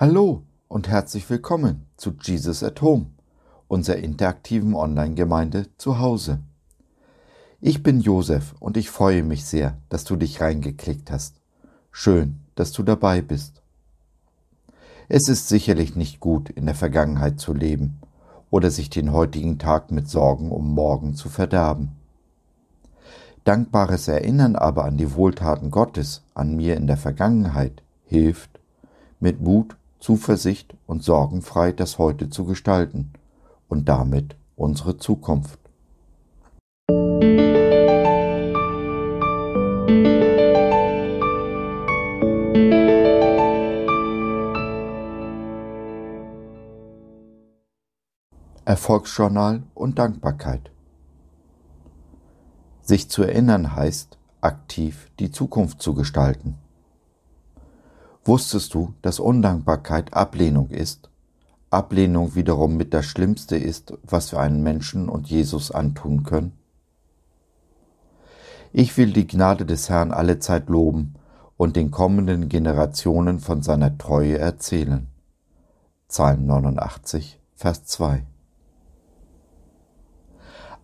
Hallo und herzlich willkommen zu Jesus at Home, unserer interaktiven Online-Gemeinde zu Hause. Ich bin Josef und ich freue mich sehr, dass du dich reingeklickt hast. Schön, dass du dabei bist. Es ist sicherlich nicht gut, in der Vergangenheit zu leben oder sich den heutigen Tag mit Sorgen um morgen zu verderben. Dankbares Erinnern aber an die Wohltaten Gottes an mir in der Vergangenheit hilft, mit Mut, Zuversicht und sorgenfrei das Heute zu gestalten und damit unsere Zukunft. Erfolgsjournal und Dankbarkeit. Sich zu erinnern heißt, aktiv die Zukunft zu gestalten. Wusstest du, dass Undankbarkeit Ablehnung ist? Ablehnung wiederum mit das Schlimmste ist, was wir einen Menschen und Jesus antun können? Ich will die Gnade des Herrn alle Zeit loben und den kommenden Generationen von seiner Treue erzählen. Psalm 89, Vers 2.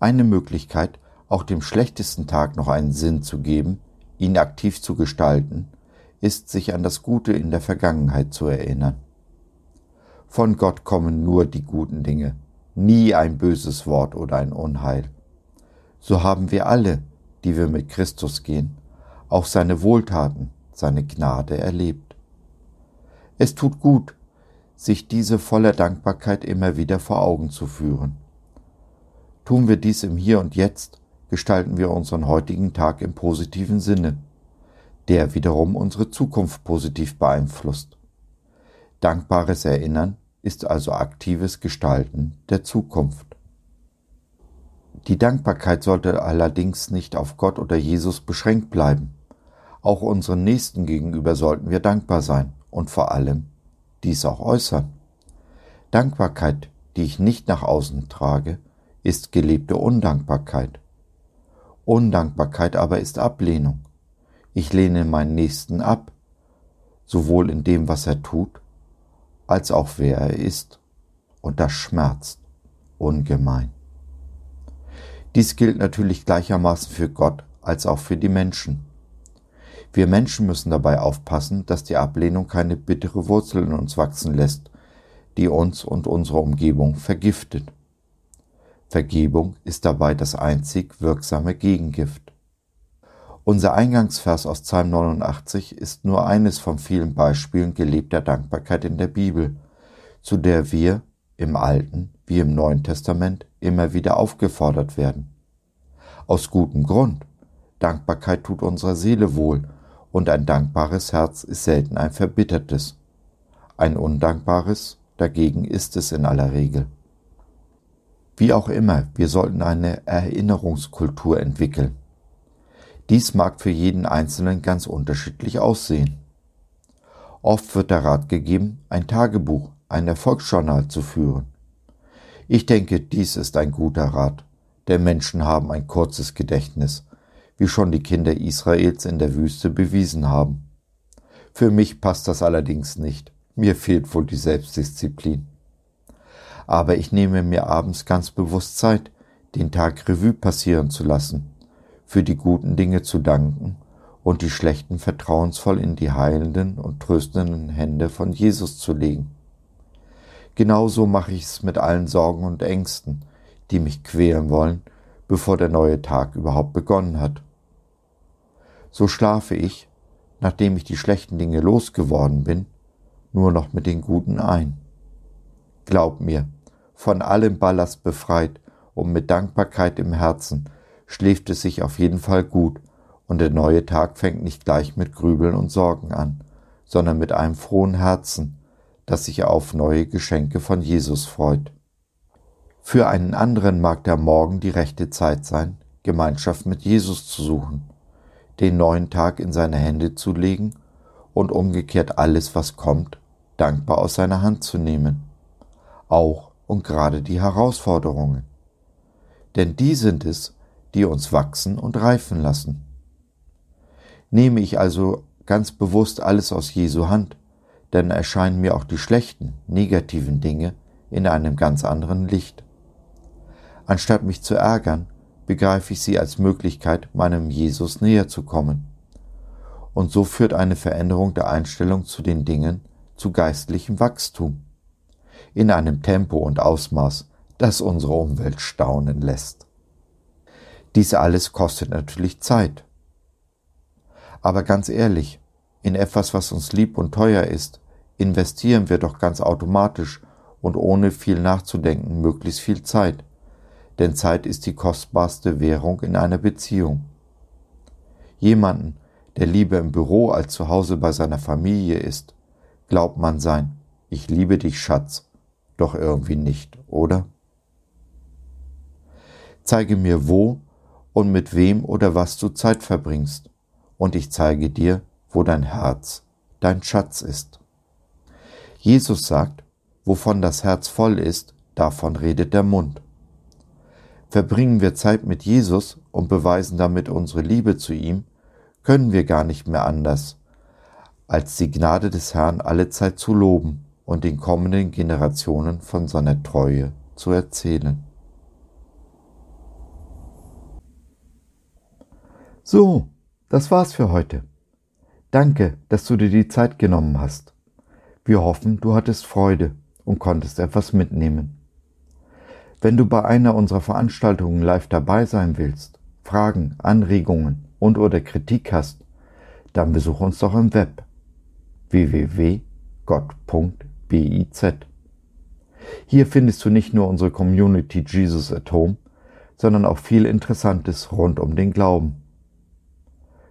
Eine Möglichkeit, auch dem schlechtesten Tag noch einen Sinn zu geben, ihn aktiv zu gestalten, ist, sich an das Gute in der Vergangenheit zu erinnern. Von Gott kommen nur die guten Dinge, nie ein böses Wort oder ein Unheil. So haben wir alle, die wir mit Christus gehen, auch seine Wohltaten, seine Gnade erlebt. Es tut gut, sich diese voller Dankbarkeit immer wieder vor Augen zu führen. Tun wir dies im Hier und Jetzt, gestalten wir unseren heutigen Tag im positiven Sinne der wiederum unsere Zukunft positiv beeinflusst. Dankbares Erinnern ist also aktives Gestalten der Zukunft. Die Dankbarkeit sollte allerdings nicht auf Gott oder Jesus beschränkt bleiben. Auch unseren Nächsten gegenüber sollten wir dankbar sein und vor allem dies auch äußern. Dankbarkeit, die ich nicht nach außen trage, ist gelebte Undankbarkeit. Undankbarkeit aber ist Ablehnung. Ich lehne meinen Nächsten ab, sowohl in dem, was er tut, als auch wer er ist. Und das schmerzt ungemein. Dies gilt natürlich gleichermaßen für Gott als auch für die Menschen. Wir Menschen müssen dabei aufpassen, dass die Ablehnung keine bittere Wurzel in uns wachsen lässt, die uns und unsere Umgebung vergiftet. Vergebung ist dabei das einzig wirksame Gegengift. Unser Eingangsvers aus Psalm 89 ist nur eines von vielen Beispielen gelebter Dankbarkeit in der Bibel, zu der wir im Alten wie im Neuen Testament immer wieder aufgefordert werden. Aus gutem Grund. Dankbarkeit tut unserer Seele wohl, und ein dankbares Herz ist selten ein verbittertes. Ein undankbares dagegen ist es in aller Regel. Wie auch immer, wir sollten eine Erinnerungskultur entwickeln dies mag für jeden Einzelnen ganz unterschiedlich aussehen. Oft wird der Rat gegeben, ein Tagebuch, ein Erfolgsjournal zu führen. Ich denke, dies ist ein guter Rat, denn Menschen haben ein kurzes Gedächtnis, wie schon die Kinder Israels in der Wüste bewiesen haben. Für mich passt das allerdings nicht, mir fehlt wohl die Selbstdisziplin. Aber ich nehme mir abends ganz bewusst Zeit, den Tag Revue passieren zu lassen für die guten Dinge zu danken und die schlechten vertrauensvoll in die heilenden und tröstenden Hände von Jesus zu legen. Genauso mache ich es mit allen Sorgen und Ängsten, die mich quälen wollen, bevor der neue Tag überhaupt begonnen hat. So schlafe ich, nachdem ich die schlechten Dinge losgeworden bin, nur noch mit den Guten ein. Glaub mir, von allem Ballast befreit und mit Dankbarkeit im Herzen schläft es sich auf jeden Fall gut und der neue Tag fängt nicht gleich mit Grübeln und Sorgen an, sondern mit einem frohen Herzen, das sich auf neue Geschenke von Jesus freut. Für einen anderen mag der Morgen die rechte Zeit sein, Gemeinschaft mit Jesus zu suchen, den neuen Tag in seine Hände zu legen und umgekehrt alles, was kommt, dankbar aus seiner Hand zu nehmen. Auch und gerade die Herausforderungen. Denn die sind es, die uns wachsen und reifen lassen. Nehme ich also ganz bewusst alles aus Jesu Hand, dann erscheinen mir auch die schlechten, negativen Dinge in einem ganz anderen Licht. Anstatt mich zu ärgern, begreife ich sie als Möglichkeit, meinem Jesus näher zu kommen. Und so führt eine Veränderung der Einstellung zu den Dingen zu geistlichem Wachstum. In einem Tempo und Ausmaß, das unsere Umwelt staunen lässt. Dies alles kostet natürlich Zeit. Aber ganz ehrlich, in etwas, was uns lieb und teuer ist, investieren wir doch ganz automatisch und ohne viel nachzudenken möglichst viel Zeit. Denn Zeit ist die kostbarste Währung in einer Beziehung. Jemanden, der lieber im Büro als zu Hause bei seiner Familie ist, glaubt man sein, ich liebe dich, Schatz, doch irgendwie nicht, oder? Zeige mir, wo und mit wem oder was du Zeit verbringst, und ich zeige dir, wo dein Herz, dein Schatz ist. Jesus sagt, wovon das Herz voll ist, davon redet der Mund. Verbringen wir Zeit mit Jesus und beweisen damit unsere Liebe zu ihm, können wir gar nicht mehr anders, als die Gnade des Herrn alle Zeit zu loben und den kommenden Generationen von seiner Treue zu erzählen. So, das war's für heute. Danke, dass du dir die Zeit genommen hast. Wir hoffen, du hattest Freude und konntest etwas mitnehmen. Wenn du bei einer unserer Veranstaltungen live dabei sein willst, Fragen, Anregungen und oder Kritik hast, dann besuch uns doch im Web www.gott.biz. Hier findest du nicht nur unsere Community Jesus at Home, sondern auch viel Interessantes rund um den Glauben.